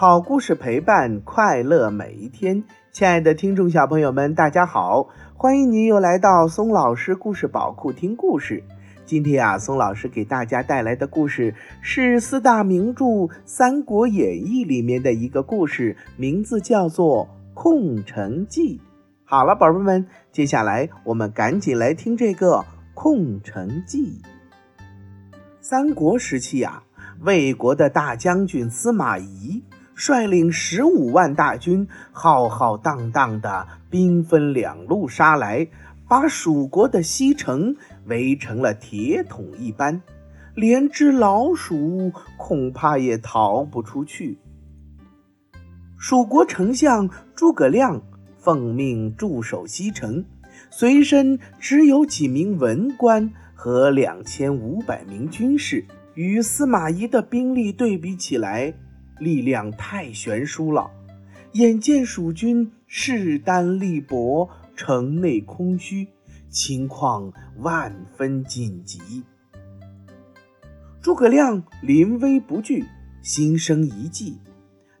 好故事陪伴快乐每一天。亲爱的听众小朋友们，大家好，欢迎您又来到松老师故事宝库听故事。今天啊，松老师给大家带来的故事是四大名著《三国演义》里面的一个故事，名字叫做《空城计》。好了，宝贝们，接下来我们赶紧来听这个《空城计》。三国时期啊，魏国的大将军司马懿率领十五万大军，浩浩荡荡的兵分两路杀来，把蜀国的西城围成了铁桶一般，连只老鼠恐怕也逃不出去。蜀国丞相诸葛亮奉命驻守西城，随身只有几名文官。和两千五百名军士与司马懿的兵力对比起来，力量太悬殊了。眼见蜀军势单力薄，城内空虚，情况万分紧急。诸葛亮临危不惧，心生一计，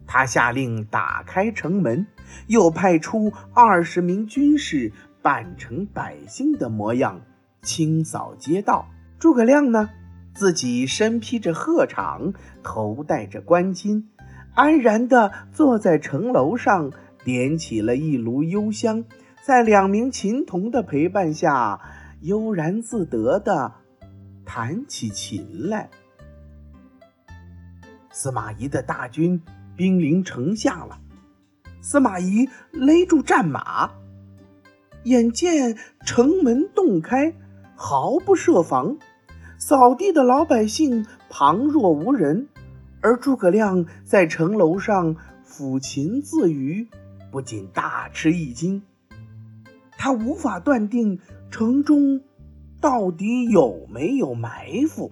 他下令打开城门，又派出二十名军士扮成百姓的模样。清扫街道，诸葛亮呢，自己身披着鹤氅，头戴着冠巾，安然地坐在城楼上，点起了一炉幽香，在两名琴童的陪伴下，悠然自得地弹起琴来。司马懿的大军兵临城下了，司马懿勒住战马，眼见城门洞开。毫不设防，扫地的老百姓旁若无人，而诸葛亮在城楼上抚琴自娱，不禁大吃一惊。他无法断定城中到底有没有埋伏。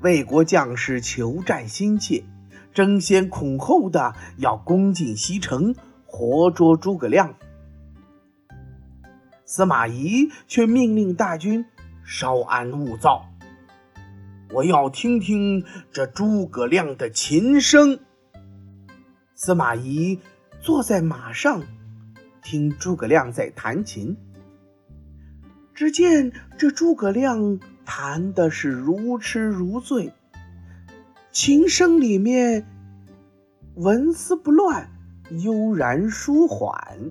魏国将士求战心切，争先恐后的要攻进西城，活捉诸葛亮。司马懿却命令大军稍安勿躁，我要听听这诸葛亮的琴声。司马懿坐在马上，听诸葛亮在弹琴。只见这诸葛亮弹的是如痴如醉，琴声里面纹丝不乱，悠然舒缓。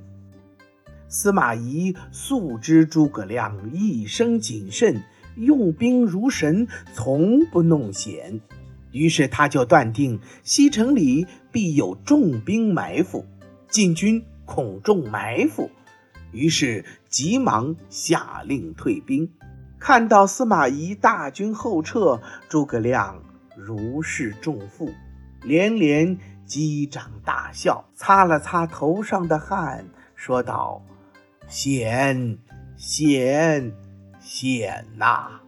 司马懿素知诸葛亮一生谨慎，用兵如神，从不弄险，于是他就断定西城里必有重兵埋伏，晋军恐中埋伏，于是急忙下令退兵。看到司马懿大军后撤，诸葛亮如释重负，连连击掌大笑，擦了擦头上的汗，说道。险险险呐！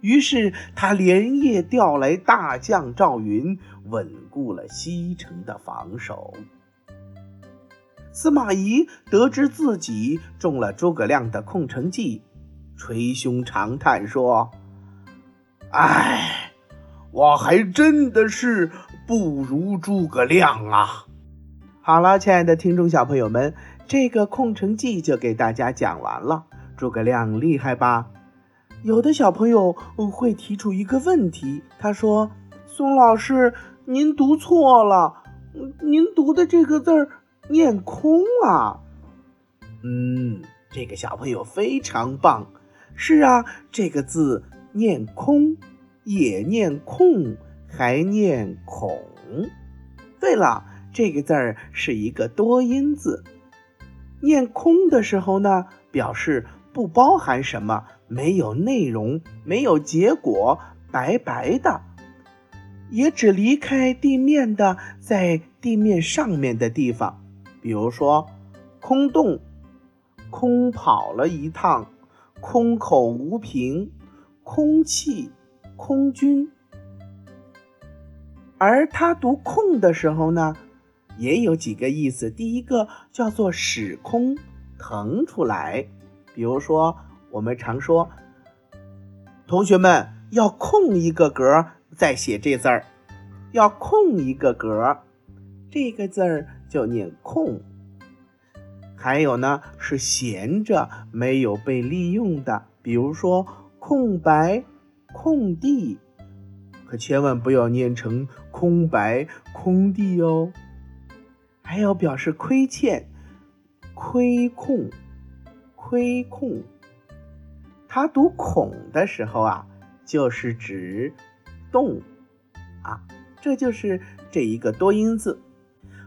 于是他连夜调来大将赵云，稳固了西城的防守。司马懿得知自己中了诸葛亮的空城计，捶胸长叹说：“哎，我还真的是不如诸葛亮啊！”好了，亲爱的听众小朋友们。这个空城计就给大家讲完了。诸葛亮厉害吧？有的小朋友会提出一个问题，他说：“宋老师，您读错了，您读的这个字儿念空啊。”嗯，这个小朋友非常棒。是啊，这个字念空，也念空，还念孔。对了，这个字儿是一个多音字。念空的时候呢，表示不包含什么，没有内容，没有结果，白白的，也只离开地面的，在地面上面的地方，比如说空洞、空跑了一趟、空口无凭、空气、空军。而他读空的时候呢？也有几个意思，第一个叫做使空腾出来，比如说我们常说，同学们要空一个格再写这字儿，要空一个格，这个字儿就念空。还有呢，是闲着没有被利用的，比如说空白、空地，可千万不要念成空白、空地哦。还有表示亏欠、亏空、亏空，它读孔的时候啊，就是指动啊，这就是这一个多音字。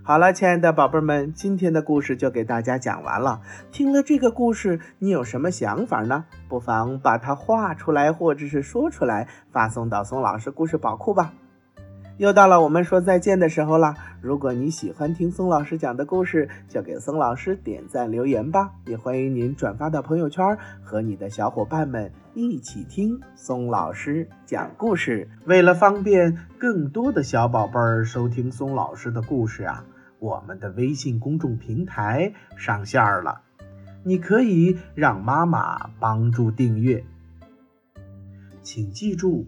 好了，亲爱的宝贝们，今天的故事就给大家讲完了。听了这个故事，你有什么想法呢？不妨把它画出来，或者是说出来，发送到宋老师故事宝库吧。又到了我们说再见的时候了。如果你喜欢听松老师讲的故事，就给松老师点赞留言吧。也欢迎您转发到朋友圈，和你的小伙伴们一起听松老师讲故事。为了方便更多的小宝贝儿收听松老师的故事啊，我们的微信公众平台上线了，你可以让妈妈帮助订阅。请记住。